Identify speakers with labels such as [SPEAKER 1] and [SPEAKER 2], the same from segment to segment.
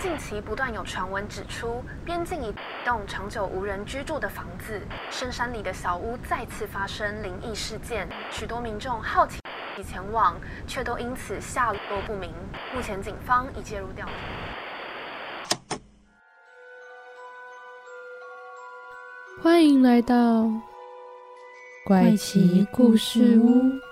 [SPEAKER 1] 近期不断有传闻指出，边境一栋长久无人居住的房子，深山里的小屋再次发生灵异事件，许多民众好奇前往，却都因此下落不明。目前警方已介入调查。
[SPEAKER 2] 欢迎来到怪奇故事屋。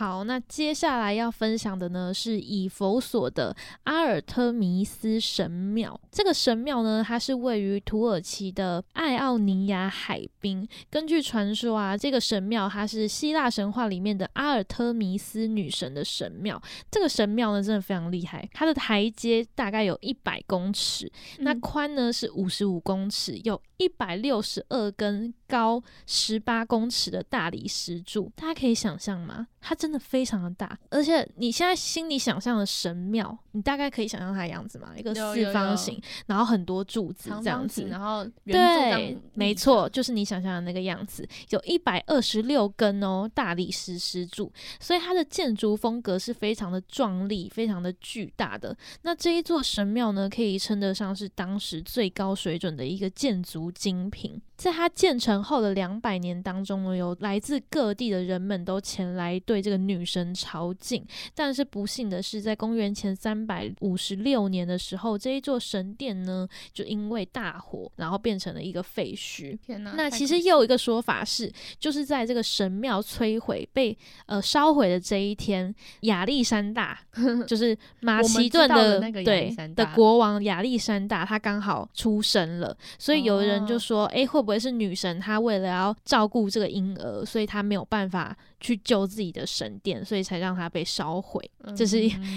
[SPEAKER 2] 好，那接下来要分享的呢是以佛所的阿尔特弥斯神庙。这个神庙呢，它是位于土耳其的爱奥尼亚海滨。根据传说啊，这个神庙它是希腊神话里面的阿尔特弥斯女神的神庙。这个神庙呢，真的非常厉害，它的台阶大概有一百公尺，那宽呢是五十五公尺，有一百六十二根高十八公尺的大理石柱。大家可以想象吗？它真的非常的大，而且你现在心里想象的神庙，你大概可以想象它的样子吗？一个四方形，然后很多柱子这样子，
[SPEAKER 3] 然后
[SPEAKER 2] 对，没错，就是你想象的那个样子，有一百二十六根哦大理石石柱，所以它的建筑风格是非常的壮丽，非常的巨大的。那这一座神庙呢，可以称得上是当时最高水准的一个建筑精品。在它建成后的两百年当中呢，有来自各地的人们都前来对这个女神朝觐。但是不幸的是，在公元前三百五十六年的时候，这一座神殿呢，就因为大火，然后变成了一个废墟。
[SPEAKER 3] 天哪！
[SPEAKER 2] 那其实又有一个说法是，就是在这个神庙摧毁、被呃烧毁的这一天，亚历山大 就是马其顿
[SPEAKER 3] 的
[SPEAKER 2] 对的国王亚历山大，他刚好出生了，所以有人就说，哎，会不会？为是女神，她为了要照顾这个婴儿，所以她没有办法。去救自己的神殿，所以才让它被烧毁。这是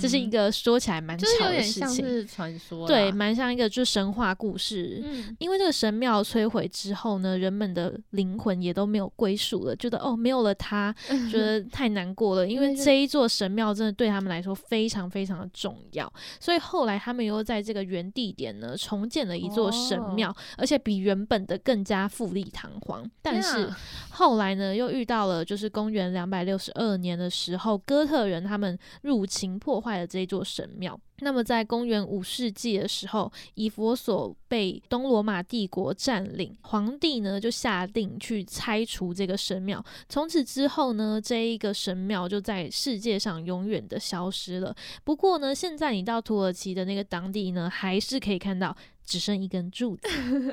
[SPEAKER 2] 这是一个说起来蛮巧的事情，
[SPEAKER 3] 是传说，
[SPEAKER 2] 对，蛮像一个就是神话故事。嗯，因为这个神庙摧毁之后呢，人们的灵魂也都没有归属了，觉得哦，没有了它，觉得太难过了。因为这一座神庙真的对他们来说非常非常的重要，所以后来他们又在这个原地点呢重建了一座神庙，而且比原本的更加富丽堂皇。但是后来呢，又遇到了就是公元。两百六十二年的时候，哥特人他们入侵破坏了这座神庙。那么，在公元五世纪的时候，以佛所被东罗马帝国占领，皇帝呢就下令去拆除这个神庙。从此之后呢，这一个神庙就在世界上永远的消失了。不过呢，现在你到土耳其的那个当地呢，还是可以看到。只剩一根柱子，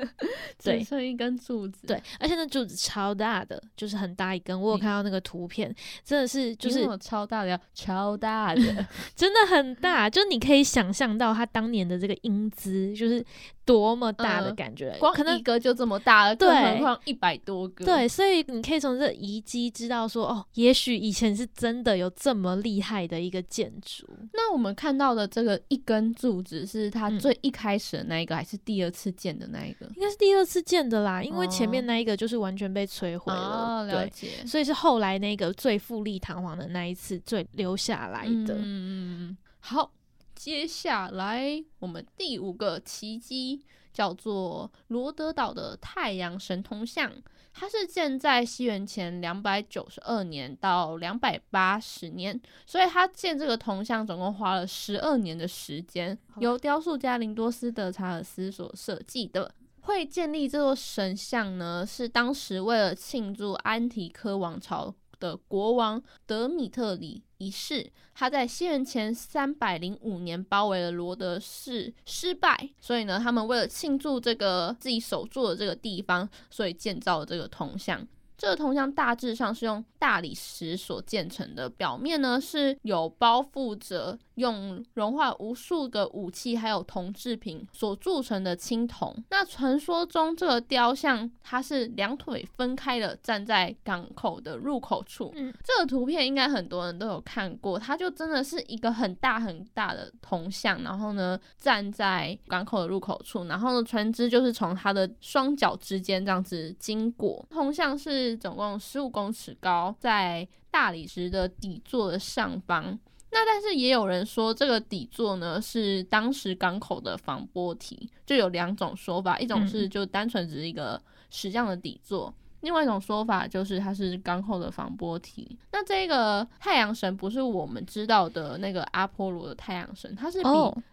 [SPEAKER 3] 只剩一根柱子，
[SPEAKER 2] 对，而且那柱子超大的，就是很大一根。我有看到那个图片，真的是就是
[SPEAKER 3] 超大的，超大的，
[SPEAKER 2] 真的很大，就你可以想象到他当年的这个英姿，就是。多么大的感觉，
[SPEAKER 3] 光
[SPEAKER 2] 可能
[SPEAKER 3] 一个就这么大，更何况一百多个。
[SPEAKER 2] 对，所以你可以从这遗迹知道说，哦，也许以前是真的有这么厉害的一个建筑。
[SPEAKER 3] 那我们看到的这个一根柱子，是它最一开始的那一个，还是第二次见的那一个？
[SPEAKER 2] 应该是第二次见的啦，因为前面那一个就是完全被摧毁了。
[SPEAKER 3] 了解。
[SPEAKER 2] 所以是后来那个最富丽堂皇的那一次，最留下来的。嗯
[SPEAKER 3] 嗯嗯。好。接下来，我们第五个奇迹叫做罗德岛的太阳神铜像，它是建在西元前两百九十二年到两百八十年，所以它建这个铜像总共花了十二年的时间，由雕塑家林多斯德查尔斯所设计的。会建立这座神像呢，是当时为了庆祝安提柯王朝的国王德米特里。一世，他在西元前三百零五年包围了罗德市，失败。所以呢，他们为了庆祝这个自己守住的这个地方，所以建造了这个铜像。这个铜像大致上是用大理石所建成的，表面呢是有包覆着用融化无数个武器还有铜制品所铸成的青铜。那传说中这个雕像它是两腿分开的站在港口的入口处。嗯，这个图片应该很多人都有看过，它就真的是一个很大很大的铜像，然后呢站在港口的入口处，然后呢船只就是从它的双脚之间这样子经过。铜像是。总共十五公尺高，在大理石的底座的上方那但是也有人说，这个底座呢是当时港口的防波堤，就有两种说法，一种是就单纯只是一个石匠的底座，另外一种说法就是它是港口的防波堤。那这个太阳神不是我们知道的那个阿波罗的太阳神，它是比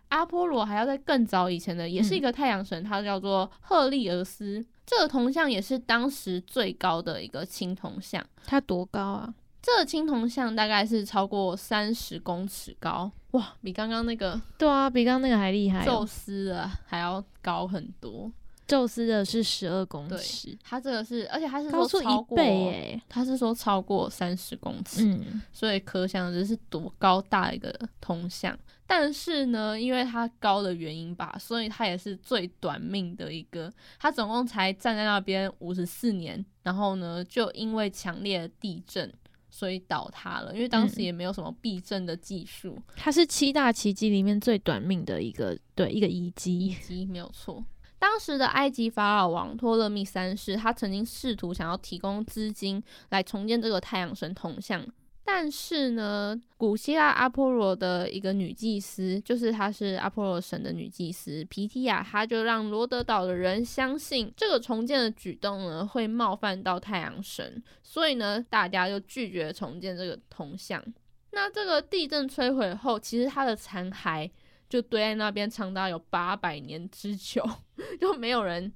[SPEAKER 3] 阿波罗还要在更早以前的，也是一个太阳神，它叫做赫利俄斯。这个铜像也是当时最高的一个青铜像，
[SPEAKER 2] 它多高啊？
[SPEAKER 3] 这个青铜像大概是超过三十公尺高，哇，比刚刚那个
[SPEAKER 2] 对啊，比刚刚那个还厉害，
[SPEAKER 3] 宙斯的还要高很多。
[SPEAKER 2] 宙斯的是十二公尺，
[SPEAKER 3] 它这个是，而且它是说超过，它是说超过三十公尺，嗯，所以可想而知是多高大一个铜像。但是呢，因为它高的原因吧，所以它也是最短命的一个，它总共才站在那边五十四年，然后呢，就因为强烈的地震。所以倒塌了，因为当时也没有什么避震的技术。
[SPEAKER 2] 它是七大奇迹里面最短命的一个，对，一个遗迹。
[SPEAKER 3] 遗迹没有错。当时的埃及法老王托勒密三世，他曾经试图想要提供资金来重建这个太阳神铜像。但是呢，古希腊阿波罗的一个女祭司，就是她是阿波罗神的女祭司皮提亚，她就让罗德岛的人相信这个重建的举动呢会冒犯到太阳神，所以呢，大家就拒绝重建这个铜像。那这个地震摧毁后，其实它的残骸就堆在那边长达有八百年之久，就没有人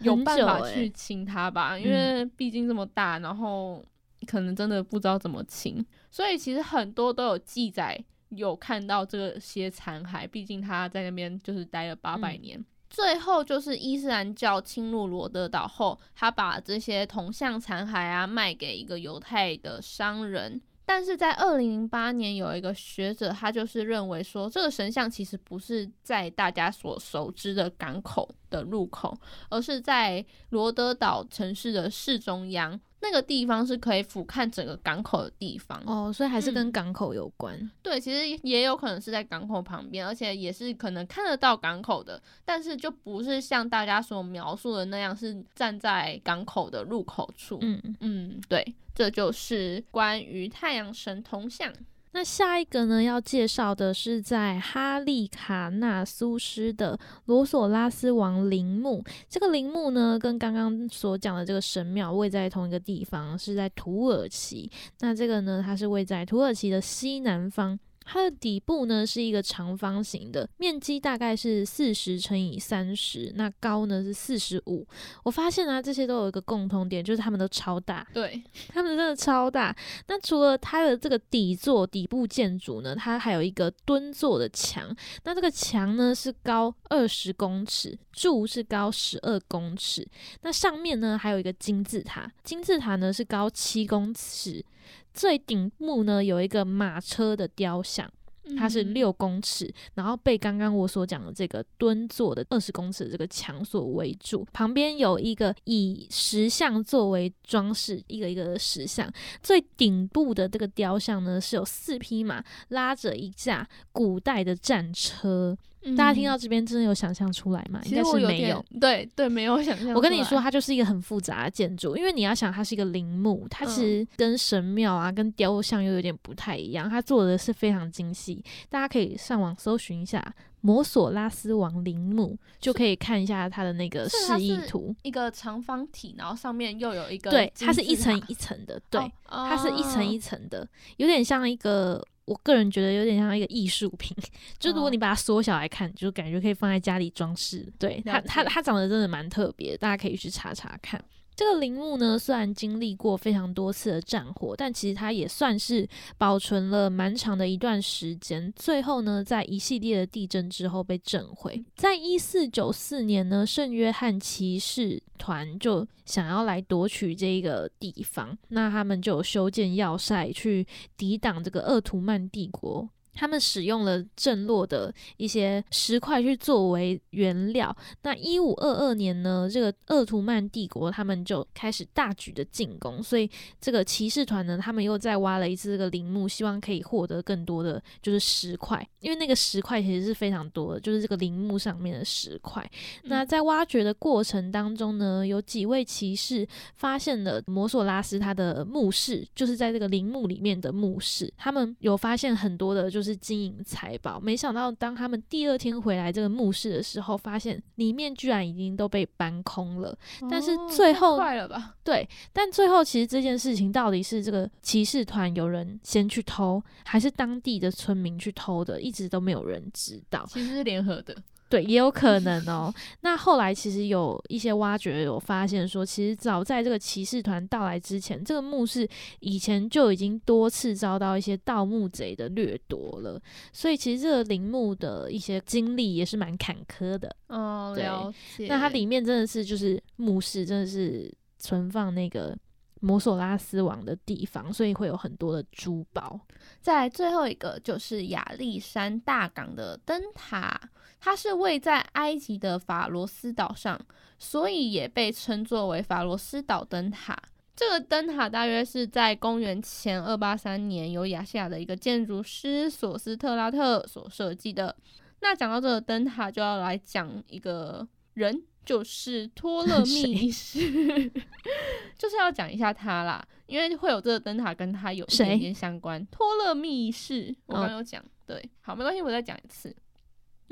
[SPEAKER 3] 有办法去清它吧？因为毕竟这么大，然后。可能真的不知道怎么清，所以其实很多都有记载，有看到这些残骸。毕竟他在那边就是待了八百年。最后就是伊斯兰教侵入罗德岛后，他把这些铜像残骸啊卖给一个犹太的商人。但是在二零零八年，有一个学者，他就是认为说，这个神像其实不是在大家所熟知的港口的入口，而是在罗德岛城市的市中央。那个地方是可以俯瞰整个港口的地方
[SPEAKER 2] 哦，所以还是跟港口有关。
[SPEAKER 3] 对，其实也有可能是在港口旁边，而且也是可能看得到港口的，但是就不是像大家所描述的那样是站在港口的入口处。嗯嗯，对，这就是关于太阳神铜像。
[SPEAKER 2] 那下一个呢，要介绍的是在哈利卡纳苏斯的罗索拉斯王陵墓。这个陵墓呢，跟刚刚所讲的这个神庙位在同一个地方，是在土耳其。那这个呢，它是位在土耳其的西南方。它的底部呢是一个长方形的，面积大概是四十乘以三十，那高呢是四十五。我发现啊，这些都有一个共同点，就是它们都超大。
[SPEAKER 3] 对，
[SPEAKER 2] 它们真的超大。那除了它的这个底座、底部建筑呢，它还有一个蹲坐的墙。那这个墙呢是高二十公尺，柱是高十二公尺。那上面呢还有一个金字塔，金字塔呢是高七公尺。最顶部呢有一个马车的雕像，它是六公尺，然后被刚刚我所讲的这个蹲坐的二十公尺这个墙所围住。旁边有一个以石像作为装饰，一个一个的石像。最顶部的这个雕像呢，是有四匹马拉着一架古代的战车。大家听到这边真的有想象出来吗？应该是没有。
[SPEAKER 3] 对对，没有想象。
[SPEAKER 2] 我跟你说，它就是一个很复杂的建筑，因为你要想，它是一个陵墓，它其实跟神庙啊、跟雕像又有点不太一样。它做的是非常精细，大家可以上网搜寻一下摩索拉斯王陵墓，就可以看一下它的那个示意图。
[SPEAKER 3] 一个长方体，然后上面又有一个，
[SPEAKER 2] 对，它是一层一层的，对，它是一层一层的，有点像一个。我个人觉得有点像一个艺术品，就如果你把它缩小来看，就感觉可以放在家里装饰。对它，它它长得真的蛮特别，大家可以去查查看。这个陵墓呢，虽然经历过非常多次的战火，但其实它也算是保存了蛮长的一段时间。最后呢，在一系列的地震之后被震毁。在一四九四年呢，圣约翰骑士团就想要来夺取这个地方，那他们就修建要塞去抵挡这个鄂图曼帝国。他们使用了震落的一些石块去作为原料。那一五二二年呢，这个鄂图曼帝国他们就开始大举的进攻，所以这个骑士团呢，他们又再挖了一次这个陵墓，希望可以获得更多的就是石块，因为那个石块其实是非常多的，就是这个陵墓上面的石块。那在挖掘的过程当中呢，有几位骑士发现了摩索拉斯他的墓室，就是在这个陵墓里面的墓室，他们有发现很多的就。就是金银财宝。没想到当他们第二天回来这个墓室的时候，发现里面居然已经都被搬空了。但是最后，
[SPEAKER 3] 快了吧？
[SPEAKER 2] 对，但最后其实这件事情到底是这个骑士团有人先去偷，还是当地的村民去偷的，一直都没有人知道。
[SPEAKER 3] 其实是联合的。
[SPEAKER 2] 对，也有可能哦。那后来其实有一些挖掘有发现说，其实早在这个骑士团到来之前，这个墓室以前就已经多次遭到一些盗墓贼的掠夺了。所以其实这个陵墓的一些经历也是蛮坎坷的。
[SPEAKER 3] 哦，了解。
[SPEAKER 2] 那它里面真的是就是墓室，真的是存放那个摩索拉斯王的地方，所以会有很多的珠宝。
[SPEAKER 3] 在最后一个就是亚历山大港的灯塔。它是位在埃及的法罗斯岛上，所以也被称作为法罗斯岛灯塔。这个灯塔大约是在公元前二八三年由亚细亚的一个建筑师索斯特拉特所设计的。那讲到这个灯塔，就要来讲一个人，就是托勒密 一世，就是要讲一下他啦，因为会有这个灯塔跟他有一点点相关。托勒密一世，我刚有讲，对，好，没关系，我再讲一次。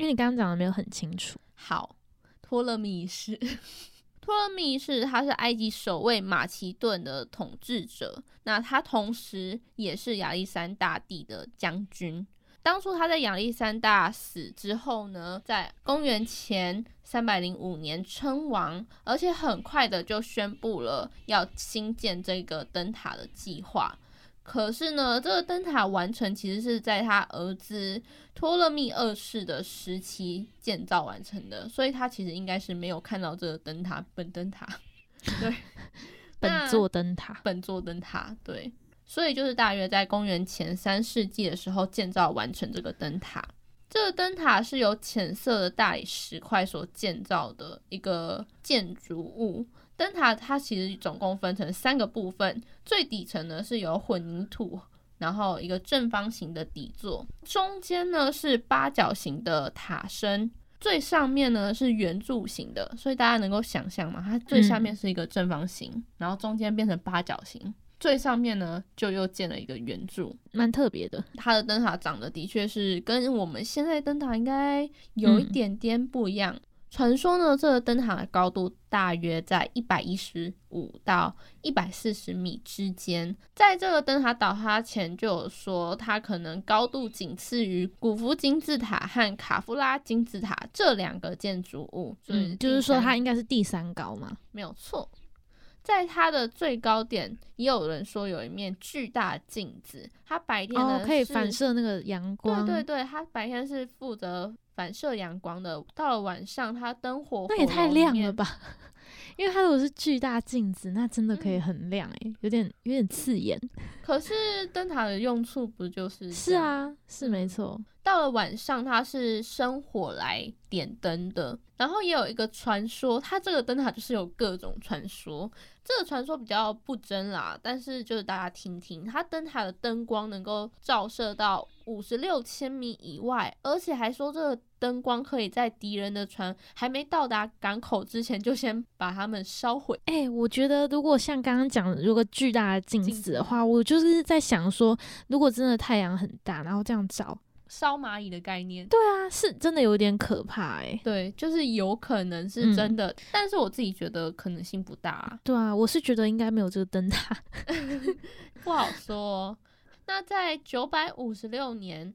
[SPEAKER 2] 因为你刚刚讲的没有很清楚。
[SPEAKER 3] 好，托勒密士，托勒密士他是埃及首位马其顿的统治者，那他同时也是亚历山大帝的将军。当初他在亚历山大死之后呢，在公元前三百零五年称王，而且很快的就宣布了要新建这个灯塔的计划。可是呢，这个灯塔完成其实是在他儿子托勒密二世的时期建造完成的，所以他其实应该是没有看到这个灯塔本灯塔，对，
[SPEAKER 2] 本座灯塔，
[SPEAKER 3] 本座灯塔，对，所以就是大约在公元前三世纪的时候建造完成这个灯塔。这个灯塔是由浅色的大理石块所建造的一个建筑物。灯塔它其实总共分成三个部分，最底层呢是由混凝土，然后一个正方形的底座，中间呢是八角形的塔身，最上面呢是圆柱形的，所以大家能够想象嘛，它最下面是一个正方形，然后中间变成八角形，最上面呢就又建了一个圆柱，
[SPEAKER 2] 蛮特别的。
[SPEAKER 3] 它的灯塔长得的确是跟我们现在灯塔应该有一点点不一样。传说呢，这个灯塔的高度大约在一百一十五到一百四十米之间。在这个灯塔倒塌前，就有说它可能高度仅次于古弗金字塔和卡夫拉金字塔这两个建筑物。
[SPEAKER 2] 嗯，就是说它应该是第三高嘛？
[SPEAKER 3] 没有错。在它的最高点，也有人说有一面巨大镜子，它白天呢
[SPEAKER 2] 可以反射那个阳光。
[SPEAKER 3] 对对对，它白天是负责。反射阳光的，到了晚上，它灯火
[SPEAKER 2] 那也太亮了吧！因为它如果是巨大镜子，那真的可以很亮诶，有点有点刺眼。
[SPEAKER 3] 可是灯塔的用处不就是
[SPEAKER 2] 是啊，是没错。
[SPEAKER 3] 到了晚上，它是生火来点灯的。然后也有一个传说，它这个灯塔就是有各种传说。这个传说比较不真啦，但是就是大家听听，它灯塔的灯光能够照射到五十六千米以外，而且还说这个灯光可以在敌人的船还没到达港口之前就先把它们烧毁。
[SPEAKER 2] 哎，我觉得如果像刚刚讲，如果巨大的镜子的话，我就是在想说，如果真的太阳很大，然后这样照。
[SPEAKER 3] 烧蚂蚁的概念，
[SPEAKER 2] 对啊，是真的有点可怕哎。
[SPEAKER 3] 对，就是有可能是真的，但是我自己觉得可能性不大。
[SPEAKER 2] 对啊，我是觉得应该没有这个灯塔
[SPEAKER 3] 不好说。那在九百五十六年，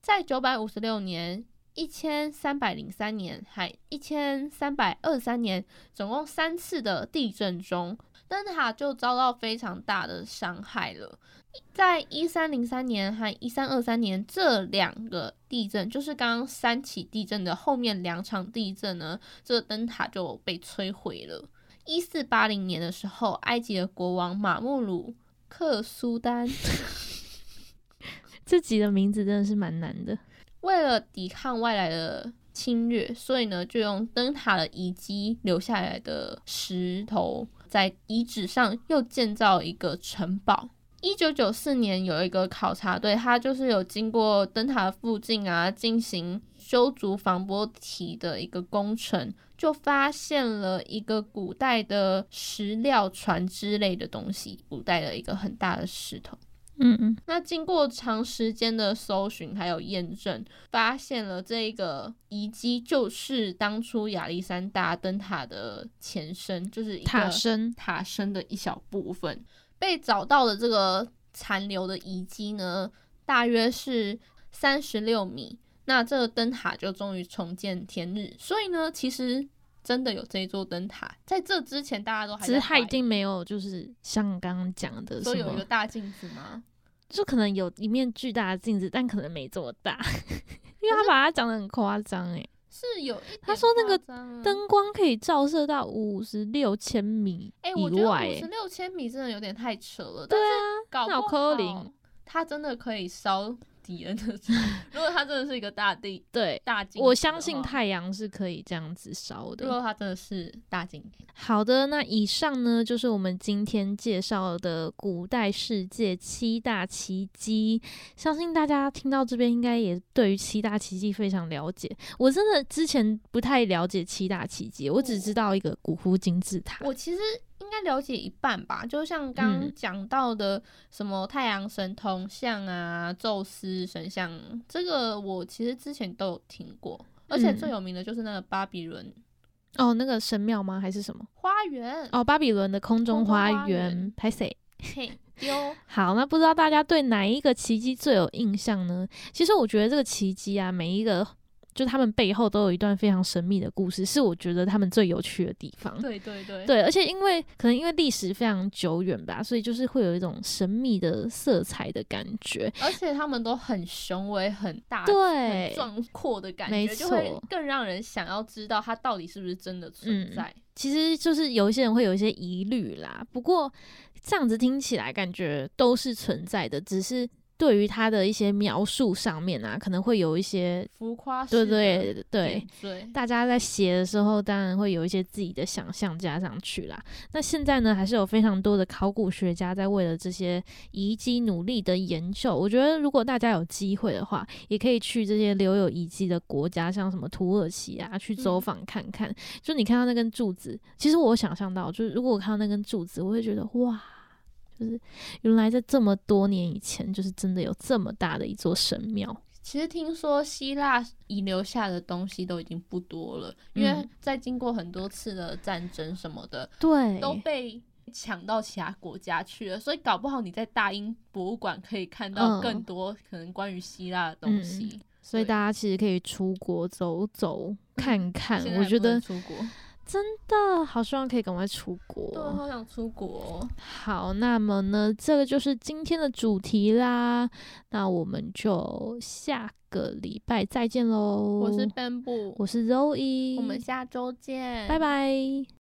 [SPEAKER 3] 在九百五十六年、一千三百零三年还一千三百二十三年，总共三次的地震中，灯塔就遭到非常大的伤害了。在一三零三年和一三二三年这两个地震，就是刚刚三起地震的后面两场地震呢，这个灯塔就被摧毁了。一四八零年的时候，埃及的国王马穆鲁克苏丹，
[SPEAKER 2] 这几个名字真的是蛮难的。
[SPEAKER 3] 为了抵抗外来的侵略，所以呢，就用灯塔的遗迹留下来的石头，在遗址上又建造一个城堡。一九九四年，有一个考察队，他就是有经过灯塔附近啊，进行修筑防波堤的一个工程，就发现了一个古代的石料船之类的东西，古代的一个很大的石头。
[SPEAKER 2] 嗯嗯。
[SPEAKER 3] 那经过长时间的搜寻还有验证，发现了这个遗迹就是当初亚历山大灯塔的前身，就是
[SPEAKER 2] 塔身
[SPEAKER 3] 塔身的一小部分。被找到的这个残留的遗迹呢，大约是三十六米。那这个灯塔就终于重见天日。所以呢，其实。真的有这一座灯塔，在这之前大家都还
[SPEAKER 2] 其实它一定没有，就是像刚刚讲的，
[SPEAKER 3] 说有一个大镜子吗？
[SPEAKER 2] 就可能有一面巨大的镜子，但可能没这么大，因为他把它讲的很夸张哎，
[SPEAKER 3] 是有
[SPEAKER 2] 他说那个灯光可以照射到五十六千米以外，
[SPEAKER 3] 五十六千米真的有点太扯了。
[SPEAKER 2] 对啊，
[SPEAKER 3] 搞
[SPEAKER 2] 不好
[SPEAKER 3] 它真的可以烧。如果它真的是一个大地，
[SPEAKER 2] 对
[SPEAKER 3] 大镜，
[SPEAKER 2] 我相信太阳是可以这样子烧的。
[SPEAKER 3] 如果它真的是大金，
[SPEAKER 2] 好的，那以上呢就是我们今天介绍的古代世界七大奇迹。相信大家听到这边，应该也对于七大奇迹非常了解。我真的之前不太了解七大奇迹，我只知道一个古夫金字塔。
[SPEAKER 3] 我其实。应该了解一半吧，就像刚讲到的什么太阳神铜像啊、宙斯神像，这个我其实之前都有听过，而且最有名的就是那个巴比伦
[SPEAKER 2] 哦，那个神庙吗？还是什么
[SPEAKER 3] 花园？
[SPEAKER 2] 哦，巴比伦的空中花园。拍谁？
[SPEAKER 3] 嘿，丢。
[SPEAKER 2] 好，那不知道大家对哪一个奇迹最有印象呢？其实我觉得这个奇迹啊，每一个。就他们背后都有一段非常神秘的故事，是我觉得他们最有趣的地方。
[SPEAKER 3] 对对对，
[SPEAKER 2] 对，而且因为可能因为历史非常久远吧，所以就是会有一种神秘的色彩的感觉。
[SPEAKER 3] 而且他们都很雄伟、很大、
[SPEAKER 2] 对
[SPEAKER 3] 壮阔的感觉，就会更让人想要知道它到底是不是真的存在。
[SPEAKER 2] 其实就是有一些人会有一些疑虑啦，不过这样子听起来感觉都是存在的，只是。对于他的一些描述上面啊，可能会有一些
[SPEAKER 3] 浮夸，
[SPEAKER 2] 对对
[SPEAKER 3] 对
[SPEAKER 2] 对，大家在写的时候，当然会有一些自己的想象加上去啦。那现在呢，还是有非常多的考古学家在为了这些遗迹努力的研究。我觉得，如果大家有机会的话，也可以去这些留有遗迹的国家，像什么土耳其啊，去走访看看。就你看到那根柱子，其实我想象到，就是如果我看到那根柱子，我会觉得哇。就是原来在这么多年以前，就是真的有这么大的一座神庙。
[SPEAKER 3] 其实听说希腊遗留下的东西都已经不多了，因为在经过很多次的战争什么的，
[SPEAKER 2] 对，
[SPEAKER 3] 都被抢到其他国家去了。所以搞不好你在大英博物馆可以看到更多可能关于希腊的东西。
[SPEAKER 2] 所以大家其实可以出国走走看看。我觉得
[SPEAKER 3] 出国。
[SPEAKER 2] 真的好希望可以赶快出国，
[SPEAKER 3] 对，好想出国。
[SPEAKER 2] 好，那么呢，这个就是今天的主题啦。那我们就下个礼拜再见喽。
[SPEAKER 3] 我是 Bamboo，
[SPEAKER 2] 我是 Zoe，
[SPEAKER 3] 我们下周见，
[SPEAKER 2] 拜拜。